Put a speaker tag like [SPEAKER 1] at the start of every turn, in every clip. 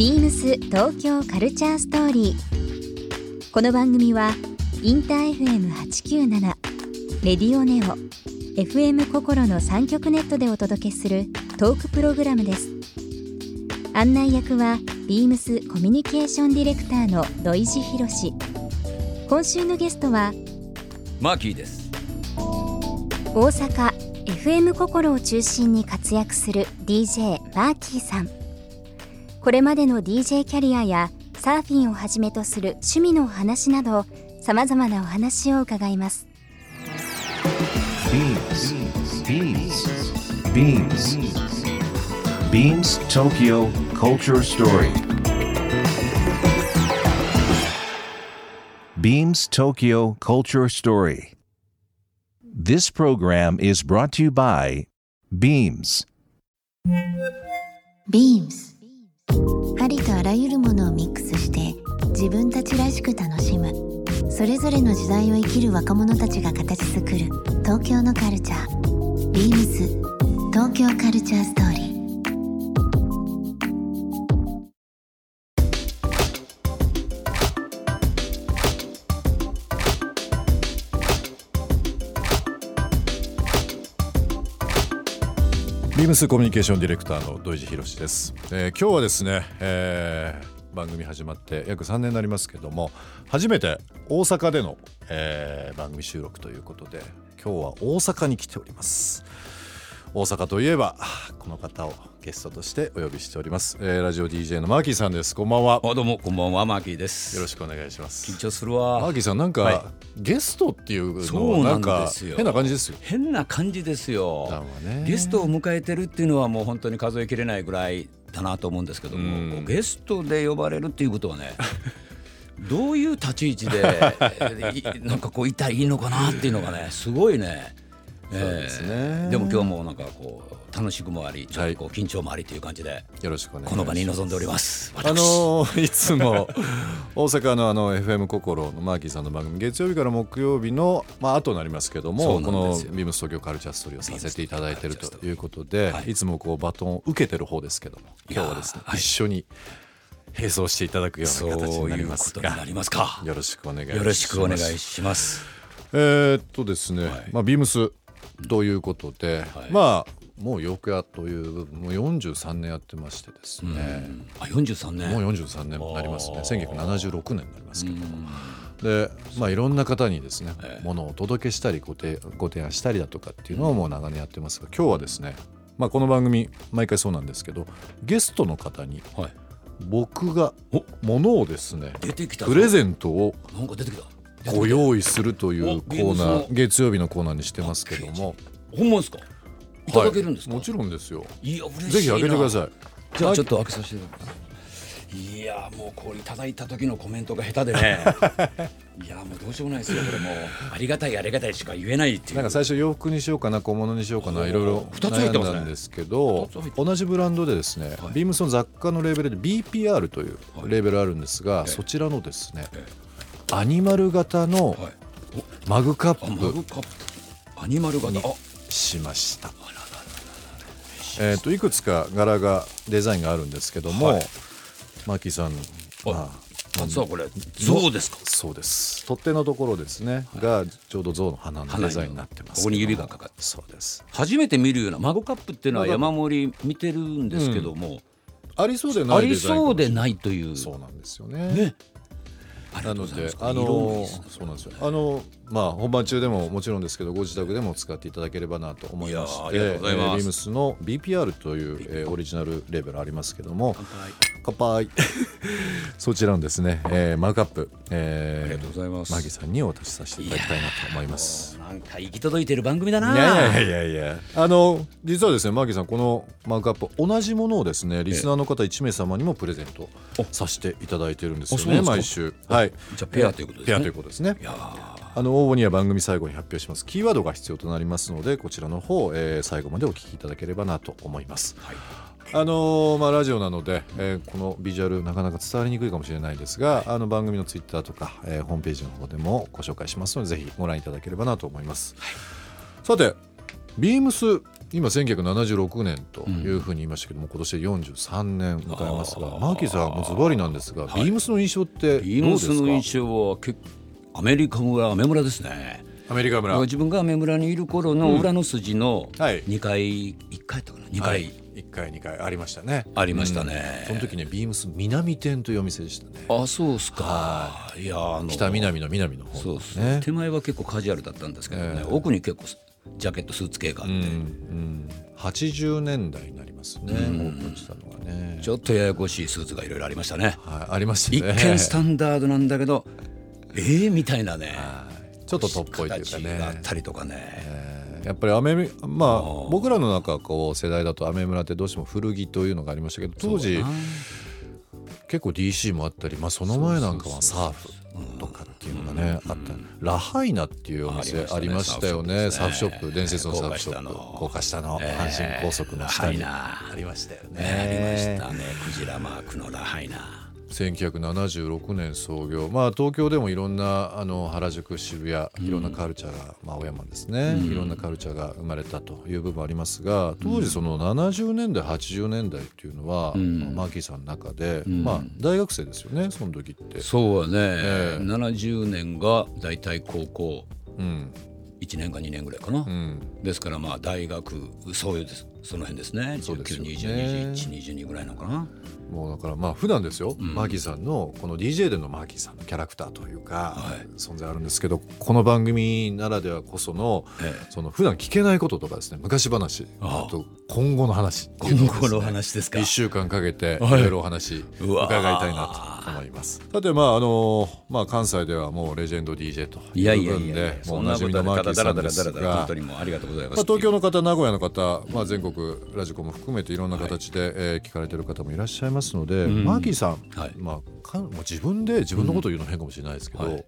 [SPEAKER 1] ビームス東京カルチャーストーリー。この番組はインター FM897 レディオネオ FM 心の三極ネットでお届けするトークプログラムです。案内役はビームスコミュニケーションディレクターの土井博志。今週のゲストは
[SPEAKER 2] マーキーです
[SPEAKER 1] 大阪 FM 心を中心に活躍する DJ マーキーさんこれまでの DJ キャリアやサーフィンをはじめとする趣味のお話などさまざまなお話を伺います
[SPEAKER 3] BeamsBeamsBeamsTokyo Culture Story Beams Tokyo Culture Story This program is brought to you by Beams
[SPEAKER 4] ビームスありとあらゆるものをミックスして自分たちらしく楽しむ。それぞれの時代を生きる若者たちが形作る東京のカルチャー。ビームス東京カルチャーストーリー。
[SPEAKER 5] ムスコミュニケーションディレクターの土井博志です、えー今日はですね、えー番組始まって約3年になりますけども初めて大阪での、えー番組収録ということで今日は大阪に来ております。大阪といえばこの方をゲストとしてお呼びしております、えーラジオ DJ のマーキーさんです。こんばんは。
[SPEAKER 2] あどうも。こんばんは。マーキーです。
[SPEAKER 5] よろしくお願いします。
[SPEAKER 2] 緊張するわ。
[SPEAKER 5] マーキーさんなんか、
[SPEAKER 2] はい。
[SPEAKER 5] ゲストっていう
[SPEAKER 2] そうな
[SPEAKER 5] ん
[SPEAKER 2] ですよ。
[SPEAKER 5] 変な感じですよ。
[SPEAKER 2] 変な感じですよ。
[SPEAKER 5] ね。
[SPEAKER 2] ゲストを迎えてるっていうのはもう本当に数えきれないぐらいだなと思うんですけども、ゲストで呼ばれるっていうことはね どういう立ち位置でいなんかこういたらいいのかなっていうのがねすごいね。え
[SPEAKER 5] そうで
[SPEAKER 2] も今日もなんかこう楽しくもありちょっ
[SPEAKER 5] はい。
[SPEAKER 2] とこう緊張もありという感じで
[SPEAKER 5] よろしくお願い
[SPEAKER 2] この場に臨んでおります。
[SPEAKER 5] あのーいつも 大阪のあの FM 心のマーキーさんの番組月曜日から木曜日のまあ後になりますけどもこのビームス東京カルチャーストーリーをさせていただいているということで、
[SPEAKER 2] はい。
[SPEAKER 5] い、つもこうバトンを受けてる方ですけども今日はですね、
[SPEAKER 2] はい。
[SPEAKER 5] 一緒に並走していただくような形になりますが。
[SPEAKER 2] そういうことになりますか。
[SPEAKER 5] よろしくお願いします。
[SPEAKER 2] よろしくお願いします。
[SPEAKER 5] えーっとですね、
[SPEAKER 2] はい。
[SPEAKER 5] まあビームスということで、
[SPEAKER 2] はい。
[SPEAKER 5] まあもうよくやというもう43年やってましてですね、
[SPEAKER 2] あ43年。
[SPEAKER 5] もう43年になりますね。
[SPEAKER 2] あー。
[SPEAKER 5] 1976年になりますけども。でまあいろんな方にですね、
[SPEAKER 2] ええ。
[SPEAKER 5] ものをお届けしたりご提ご提案したりだとかっていうのをもう長年やってますが今日はですねまあこの番組毎回そうなんですけどゲストの方に
[SPEAKER 2] はい。
[SPEAKER 5] 僕が
[SPEAKER 2] お。
[SPEAKER 5] ものをですね
[SPEAKER 2] 出てきたぞ。
[SPEAKER 5] プレゼントを
[SPEAKER 2] なんか出てきた。
[SPEAKER 5] ご用意するという
[SPEAKER 2] お
[SPEAKER 5] コーナ
[SPEAKER 2] ビー
[SPEAKER 5] 月曜日のコーナーにしてますけども。
[SPEAKER 2] ほんまですか？いただけるんですか？
[SPEAKER 5] はい。もちろんですよ。
[SPEAKER 2] いや嬉しいな。
[SPEAKER 5] ぜひ開けてください。
[SPEAKER 2] じゃあちょっと開けさせていやもうこれいただいた時のコメントが下手でね。いやもうどうしようもないですよこれもう。ありがたいありがたいしか言えないっていう。
[SPEAKER 5] なんか最初洋服にしようかな小物にしようかないろいろ
[SPEAKER 2] 二つ入ってますね。
[SPEAKER 5] 悩んだんですけど同じブランドでですね、
[SPEAKER 2] はい。
[SPEAKER 5] ビームスの雑貨のレーベルで BPR という
[SPEAKER 2] はい。
[SPEAKER 5] レーベルあるんですが、
[SPEAKER 2] ええ。
[SPEAKER 5] そちらのですね
[SPEAKER 2] え
[SPEAKER 5] アニマル型の
[SPEAKER 2] はい。
[SPEAKER 5] マグカップ。
[SPEAKER 2] アニマル型。
[SPEAKER 5] に
[SPEAKER 2] あ。
[SPEAKER 5] しました。えー、といくつか柄がデザインがあるんですけども、
[SPEAKER 2] はい
[SPEAKER 5] マーキーさん、まあ、
[SPEAKER 2] 実はこれ象ですか？
[SPEAKER 5] そうです取っ手のところですね、がちょうど象の鼻のデザインになってます
[SPEAKER 2] ここに指がかかって
[SPEAKER 5] そうです
[SPEAKER 2] 初めて見るようなマグカップっていうのは山盛り見てるんですけども、
[SPEAKER 5] ありそうでない
[SPEAKER 2] あり
[SPEAKER 5] デザインかも
[SPEAKER 2] そうでないという。
[SPEAKER 5] そうなんですよね
[SPEAKER 2] ね。
[SPEAKER 5] なの。であのそうなんですよあのまあ本番中でももちろんですけどご自宅でも使っていただければなと思いまして
[SPEAKER 2] いやーありがとうございます。
[SPEAKER 5] えービームスの BPR という、えーオリジナルレーベルありますけども
[SPEAKER 2] 乾杯。
[SPEAKER 5] そちらのですね、えーマグカップ、えー
[SPEAKER 2] ありがとうございます。
[SPEAKER 5] マギさんにお渡しさせていただきたいなと思います。
[SPEAKER 2] なんか行き届いてる番組だな。い
[SPEAKER 5] やいやいやいや。あの実はですねマーキーさんこのマグカップ同じものをですねリスナーの方1名様にもプレゼントさせていただいてるんですよね毎週。はい。
[SPEAKER 2] じゃあペアということですね。
[SPEAKER 5] ペアということですね。
[SPEAKER 2] いやー
[SPEAKER 5] あの応募には番組最後に発表します。キーワードが必要となりますのでこちらの方、えー最後までお聞きいただければなと思います、
[SPEAKER 2] はい。
[SPEAKER 5] あのーまあ、ラジオなので、えーこのビジュアルなかなか伝わりにくいかもしれないですがあの番組のツイッターとか、えーホームページの方でもご紹介しますのでぜひご覧いただければなと思います、さてビームス今1976年というふうに言いましたけども、今年で43年迎えますがマーキーさんもズバリなんですが、ビームスの印象ってどう
[SPEAKER 2] ビーム
[SPEAKER 5] ですか
[SPEAKER 2] スの印象は結構アメリカ村アメ村ですね。
[SPEAKER 5] アメリカ村。
[SPEAKER 2] 自分がアメ村にいる頃の裏の筋の
[SPEAKER 5] はい。
[SPEAKER 2] 2階、1階やったかな？2階、
[SPEAKER 5] はい、1回2回ありましたね。
[SPEAKER 2] ありましたね。
[SPEAKER 5] うん。その時ねビームス南店というお店でしたね。
[SPEAKER 2] あそうっすか。い。やあの
[SPEAKER 5] 北南の南の方。
[SPEAKER 2] そうですね。
[SPEAKER 5] ね。
[SPEAKER 2] 手前は結構カジュアルだったんですけどね、
[SPEAKER 5] ええ。
[SPEAKER 2] 奥に結構ジャケットスーツ系があって、
[SPEAKER 5] うんうん、80年代になりますね、オープンしたのがね。
[SPEAKER 2] ちょっとややこしいスーツがいろいろありましたね。
[SPEAKER 5] はい、ありました
[SPEAKER 2] 一
[SPEAKER 5] ね
[SPEAKER 2] 見スタンダードなんだけどええみたいなね。
[SPEAKER 5] ちょっとトップっぽいというか
[SPEAKER 2] 形があっ
[SPEAKER 5] ね
[SPEAKER 2] たりとかね、
[SPEAKER 5] えー。やっぱりアメまあ僕らの中こう世代だとアメ村ってどうしても古着というのがありましたけど当時結構 DC もあったり、まあ、その前なんかはサーフとかっていうのがねあった。ラハイナっていうお店ありましたよね。サーフショップ伝説のサーフショップ。高架下の。阪神高速の下に。ありましたよね。
[SPEAKER 2] ねありましたね。クジラマークのラハイナ
[SPEAKER 5] 1976年創業。まあ東京でもいろんなあの原宿渋谷いろんなカルチャーが、まあ青山ですね、いろんなカルチャーが生まれたという部分ありますが当時その70年代80年代っていうのは、マーキーさんの中で、まあ大学生ですよねその時って。
[SPEAKER 2] そうはね、
[SPEAKER 5] ええ。
[SPEAKER 2] 70年が大体高校。
[SPEAKER 5] うん。
[SPEAKER 2] 1年か2年ぐらいかな、
[SPEAKER 5] うん。
[SPEAKER 2] ですからまあ大学そういうですその辺ですね。
[SPEAKER 5] そうですよね。
[SPEAKER 2] 19202122ぐらいなのかな。
[SPEAKER 5] もうだからまあ普段ですよ、マーキーさんのこの DJ でのマーキーさんのキャラクターというか、
[SPEAKER 2] はい。
[SPEAKER 5] 存在あるんですけどこの番組ならではこその、
[SPEAKER 2] え
[SPEAKER 5] その普段聞けないこととかですね昔話
[SPEAKER 2] あ
[SPEAKER 5] と今後の話ね
[SPEAKER 2] 今後の話ですか。
[SPEAKER 5] 1週間かけてい
[SPEAKER 2] はい。
[SPEAKER 5] ろいろお話伺いたいなと思います。さてまああのまあ関西ではもうレジェンド DJ と
[SPEAKER 2] い
[SPEAKER 5] う部分
[SPEAKER 2] いやいやいや
[SPEAKER 5] でお
[SPEAKER 2] な
[SPEAKER 5] じみのマーキーさんですが東京の方名古屋の方、まあ、全国ラジコも含めていろんな形で、えー聞かれてる方もいらっしゃいますので、マーキーさん、
[SPEAKER 2] はい。
[SPEAKER 5] まあ、かんもう自分で自分のことを言うの変かもしれないですけど、
[SPEAKER 2] はい。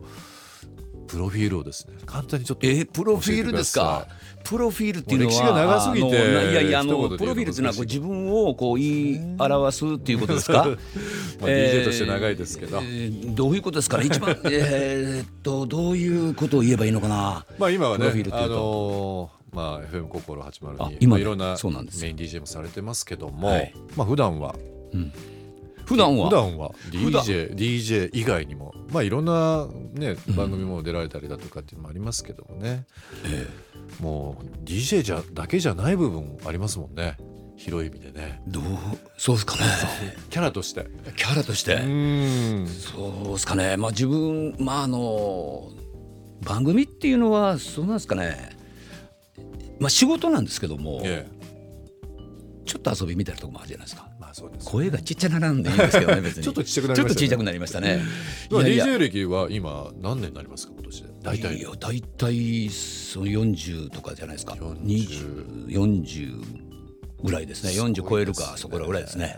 [SPEAKER 5] プロフィールをですね簡単にちょっと
[SPEAKER 2] えープロフィールですか？プロフィールっていうのは
[SPEAKER 5] 歴史が長すぎて
[SPEAKER 2] いやいやあのプロフィールっていうのはこう自分をこう言い表すっていうことですか？
[SPEAKER 5] まあ DJ として長いですけど。
[SPEAKER 2] えーどういうことですか？ね一番えーっとどういうことを言えばいいのかな？
[SPEAKER 5] まあ今は
[SPEAKER 2] プ
[SPEAKER 5] ねあのーまあ FM 心
[SPEAKER 2] あ
[SPEAKER 5] 802
[SPEAKER 2] 今
[SPEAKER 5] いろんな
[SPEAKER 2] そうなんですよ。
[SPEAKER 5] メイン DJ もされてますけども、
[SPEAKER 2] はい。
[SPEAKER 5] まあ普段は。
[SPEAKER 2] 普段は？
[SPEAKER 5] 普段は。
[SPEAKER 2] 普段。
[SPEAKER 5] DJ, DJ 以外にも。まあいろんなね番組も出られたりだとかっていうのもありますけどもね、もう DJ じゃだけじゃない部分もありますもんね。広い意味でね。
[SPEAKER 2] どうそうですかね。
[SPEAKER 5] キャラとして。
[SPEAKER 2] キャラとして、
[SPEAKER 5] うん。
[SPEAKER 2] そうですかね。まあ自分まああの番組っていうのはそうなんですかねまあ仕事なんですけども、
[SPEAKER 5] え
[SPEAKER 2] ちょっと遊びみたいなところもあるじゃないですか。
[SPEAKER 5] えまあそうです
[SPEAKER 2] 声がちっちゃならんでいいんですけどね 別に。
[SPEAKER 5] ちょっとちっちゃくなりましたね。
[SPEAKER 2] ちょっとちっちゃくなりましたね。
[SPEAKER 5] DJ 歴は今何年になりますか今年で？大体。
[SPEAKER 2] いや大体その40とかじゃないですか。
[SPEAKER 5] 40
[SPEAKER 2] 20 40ぐらいですね。40超えるかそこらぐらいですね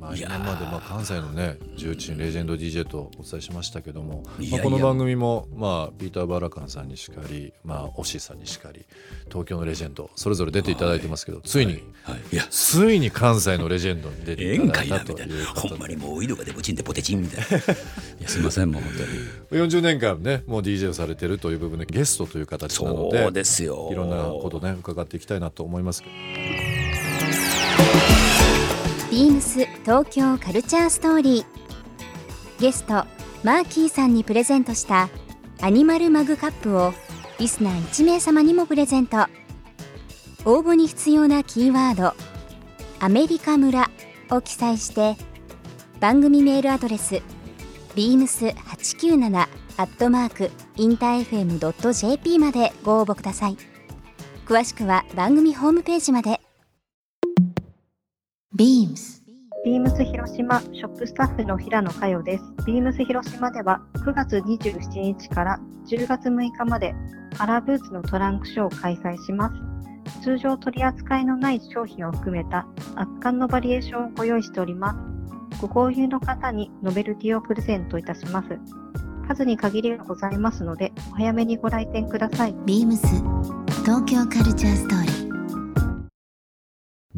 [SPEAKER 5] まあ、今までまあ関西のね重鎮レジェンド DJ とお伝えしましたけどもまあ、この番組も、まあ、ピーター・バラカンさんにしかり、まあ、オッシーさんにしかり東京のレジェンドそれぞれ出ていただいてますけど、ついに、
[SPEAKER 2] はい。い。や。
[SPEAKER 5] ついに関西のレジェンドに出ていただいたと
[SPEAKER 2] ほんまにもう色がでブチンでポテチンみたいな。いやすいませんもう本当に。
[SPEAKER 5] 40年間ねもう DJ をされてるという部分でゲストという形なので
[SPEAKER 2] そうですよ。
[SPEAKER 5] いろんなことね伺っていきたいなと思いますけど
[SPEAKER 1] ビームス東京カルチャーストーリー。ゲストマーキーさんにプレゼントしたアニマルマグカップをリスナー1名様にもプレゼント。応募に必要なキーワード「アメリカ村」を記載して番組メールアドレス beams897 アットマークインター FM.jp までご応募ください。詳しくは番組ホームページまで。
[SPEAKER 4] BEAMS
[SPEAKER 6] ビームス広島ショップスタッフの平野佳代です。ビームス広島では9月27日から10月6日までカラーブーツのトランクショーを開催します。通常取り扱いのない商品を含めた圧巻のバリエーションをご用意しております。ご購入の方にノベルティをプレゼントいたします。数に限りがございますので、お早めにご来店ください。
[SPEAKER 4] BEAMS 東京カルチャーストーリー